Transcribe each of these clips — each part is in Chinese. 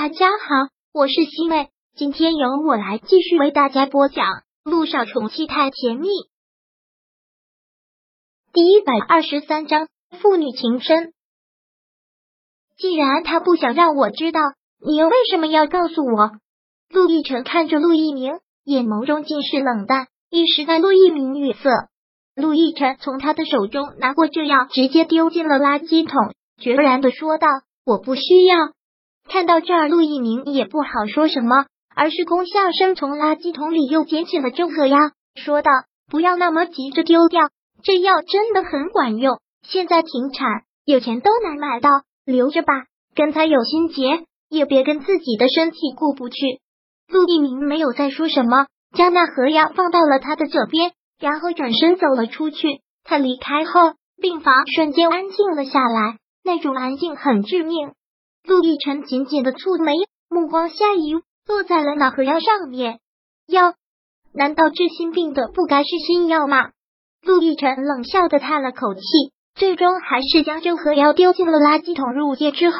大家好，我是西妹，今天由我来继续为大家播讲《陆少宠妻太甜蜜》第一百二十三章父女情深。既然他不想让我知道，你又为什么要告诉我？陆亦辰看着陆一鸣，眼眸中尽是冷淡，一时让陆一鸣语塞。陆亦辰从他的手中拿过这药，直接丢进了垃圾桶，决然的说道：“我不需要。”看到这儿，陆一鸣也不好说什么，而是空下身从垃圾桶里又捡起了这颗药，说道：“不要那么急着丢掉，这药真的很管用。现在停产，有钱都难买到，留着吧。跟他有心结，也别跟自己的身体过不去。”陆一鸣没有再说什么，将那盒药放到了他的这边，然后转身走了出去。他离开后，病房瞬间安静了下来，那种安静很致命。陆亦辰紧紧的蹙眉，目光下移，落在了那盒药上面。药？难道治心病的不该是心药吗？陆亦辰冷笑的叹了口气，最终还是将这盒药丢进了垃圾桶。入夜之后，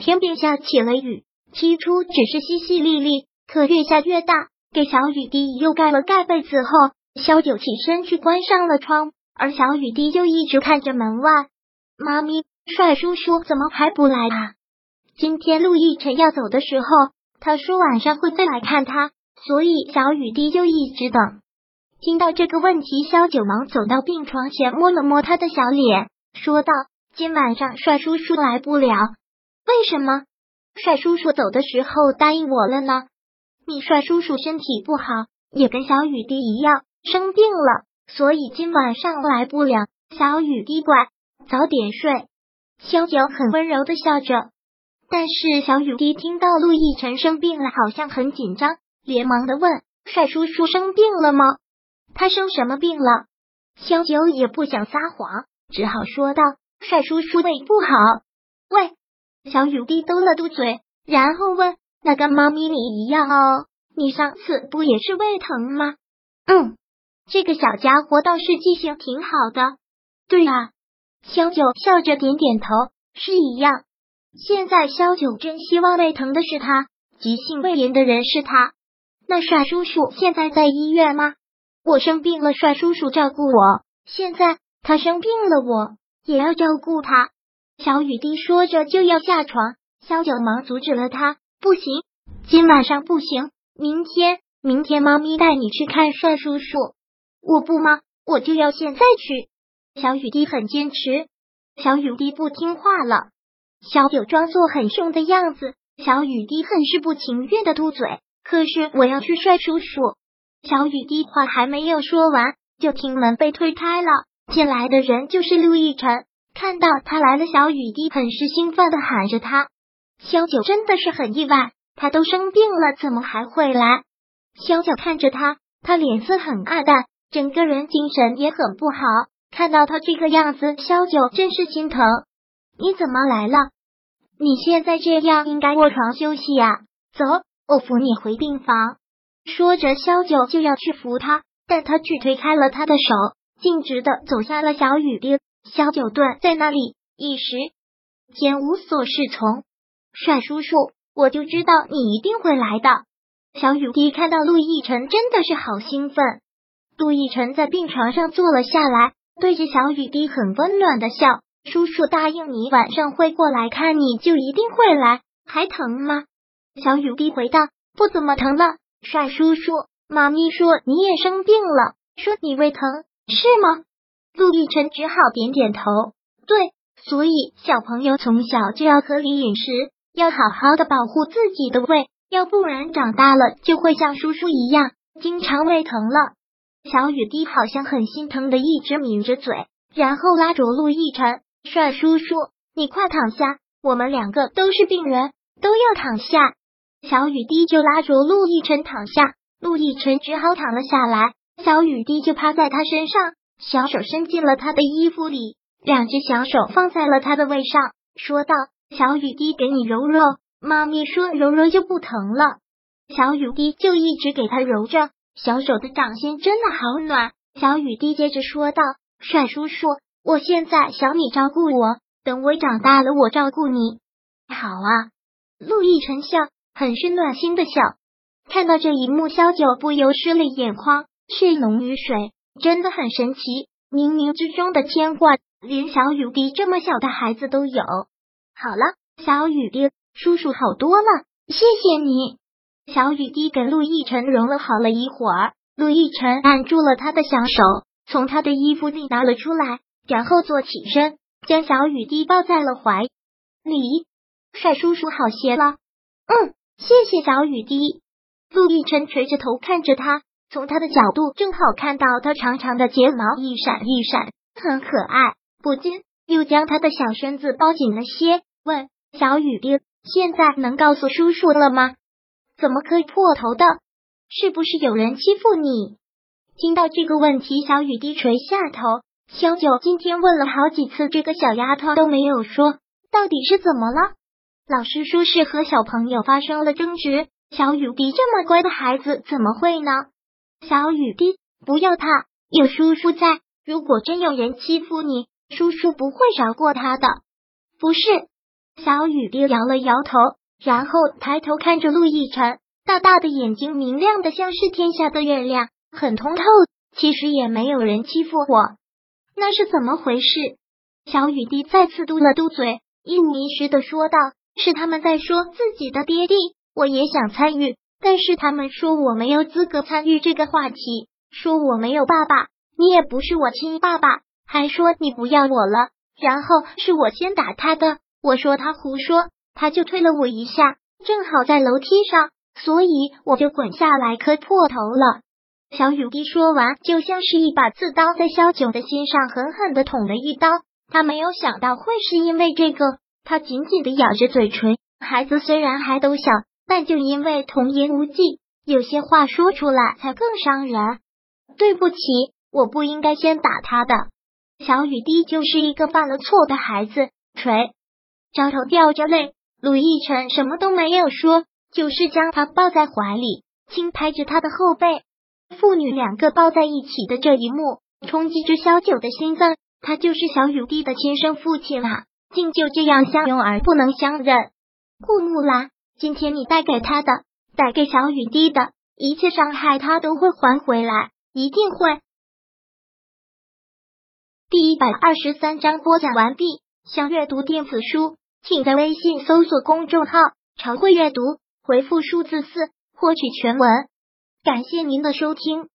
天边下起了雨，起初只是淅淅沥沥，可越下越大。给小雨滴又盖了盖被子后，萧九起身去关上了窗，而小雨滴就一直看着门外。妈咪，帅叔叔怎么还不来啊？今天陆亦辰要走的时候，他说晚上会再来看他，所以小雨滴就一直等。听到这个问题，萧九忙走到病床前，摸了摸他的小脸，说道：“今晚上帅叔叔来不了，为什么？帅叔叔走的时候答应我了呢。你帅叔叔身体不好，也跟小雨滴一样生病了，所以今晚上来不了。小雨滴乖，早点睡。”萧九很温柔的笑着。但是小雨滴听到陆亦辰生病了，好像很紧张，连忙的问：“帅叔叔生病了吗？他生什么病了？”萧九也不想撒谎，只好说道：“帅叔叔胃不好。”喂，小雨滴嘟了嘟嘴，然后问：“那跟妈咪你一样哦？你上次不也是胃疼吗？”嗯，这个小家伙倒是记性挺好的。对啊，萧九笑着点点头，是一样。现在萧九真希望胃疼的是他，急性胃炎的人是他。那帅叔叔现在在医院吗？我生病了，帅叔叔照顾我。现在他生病了，我也要照顾他。小雨滴说着就要下床，萧九忙阻止了他：“不行，今晚上不行，明天，明天妈咪带你去看帅叔叔。我不吗？我就要现在去。”小雨滴很坚持，小雨滴不听话了。小九装作很凶的样子，小雨滴很是不情愿的嘟嘴。可是我要去帅叔叔。小雨滴话还没有说完，就听门被推开了，进来的人就是陆亦辰。看到他来了，小雨滴很是兴奋的喊着他。萧九真的是很意外，他都生病了，怎么还会来？萧九看着他，他脸色很暗淡，整个人精神也很不好。看到他这个样子，萧九真是心疼。你怎么来了？你现在这样应该卧床休息呀。走，我扶你回病房。说着，萧九就要去扶他，但他却推开了他的手，径直的走下了小雨滴。萧九顿在那里，一时间无所适从。帅叔叔，我就知道你一定会来的。小雨滴看到陆亦辰，真的是好兴奋。陆亦辰在病床上坐了下来，对着小雨滴很温暖的笑。叔叔答应你晚上会过来看你，就一定会来。还疼吗？小雨滴回道：“不怎么疼了。”帅叔叔，妈咪说你也生病了，说你胃疼，是吗？陆亦辰只好点点头。对，所以小朋友从小就要合理饮食，要好好的保护自己的胃，要不然长大了就会像叔叔一样，经常胃疼了。小雨滴好像很心疼的，一直抿着嘴，然后拉着陆亦辰。帅叔叔，你快躺下，我们两个都是病人，都要躺下。小雨滴就拉着陆亦辰躺下，陆亦辰只好躺了下来。小雨滴就趴在他身上，小手伸进了他的衣服里，两只小手放在了他的胃上，说道：“小雨滴，给你揉揉。”妈咪说揉揉就不疼了。小雨滴就一直给他揉着，小手的掌心真的好暖。小雨滴接着说道：“帅叔叔。”我现在想你照顾我，等我长大了，我照顾你。好啊，陆亦辰笑，很是暖心的笑。看到这一幕，萧九不由湿了眼眶，血浓于水，真的很神奇。冥冥之中的牵挂，连小雨滴这么小的孩子都有。好了，小雨滴，叔叔好多了，谢谢你。小雨滴给陆亦辰融了好了一会儿，陆亦辰按住了他的小手，从他的衣服里拿了出来，然后坐起身，将小雨滴抱在了怀里。帅叔叔好些了，嗯，谢谢小雨滴。陆亦辰垂着头看着他，从他的角度正好看到他长长的睫毛一闪一闪，很可爱，不禁又将他的小身子抱紧了些，问小雨滴：“现在能告诉叔叔了吗？怎么可以破头的？是不是有人欺负你？”听到这个问题，小雨滴垂下头。萧九今天问了好几次，这个小丫头都没有说到底是怎么了。老师说是和小朋友发生了争执。小雨滴这么乖的孩子怎么会呢？小雨滴，不要怕，有叔叔在。如果真有人欺负你，叔叔不会饶过他的。不是，小雨滴摇了摇头，然后抬头看着陆亦辰，大大的眼睛明亮的像是天下的月亮，很通透。其实也没有人欺负我，那是怎么回事？小雨滴再次嘟了嘟嘴，一五一十的说道：“是他们在说自己的爹地。”我也想参与，但是他们说我没有资格参与这个话题，说我没有爸爸，你也不是我亲爸爸，还说你不要我了。然后是我先打他的，我说他胡说，他就推了我一下，正好在楼梯上，所以我就滚下来磕破头了。小雨滴说完，就像是一把刺刀在萧九的心上狠狠的捅了一刀。他没有想到会是因为这个，他紧紧的咬着嘴唇。孩子虽然还都小。但就因为童言无忌，有些话说出来才更伤人。对不起，我不应该先打他的。小雨滴就是一个犯了错的孩子。锤，张头掉着泪，陆亦辰什么都没有说，就是将他抱在怀里，轻拍着他的后背。父女两个抱在一起的这一幕，冲击着萧九的心脏。他就是小雨滴的亲生父亲啊，竟就这样相拥而不能相认。顾木兰。今天你带给他的，带给小雨滴的一切伤害，他都会还回来，一定会。第一百二十三章播讲完毕。想阅读电子书，请在微信搜索公众号“常会阅读”，回复数字四获取全文。感谢您的收听。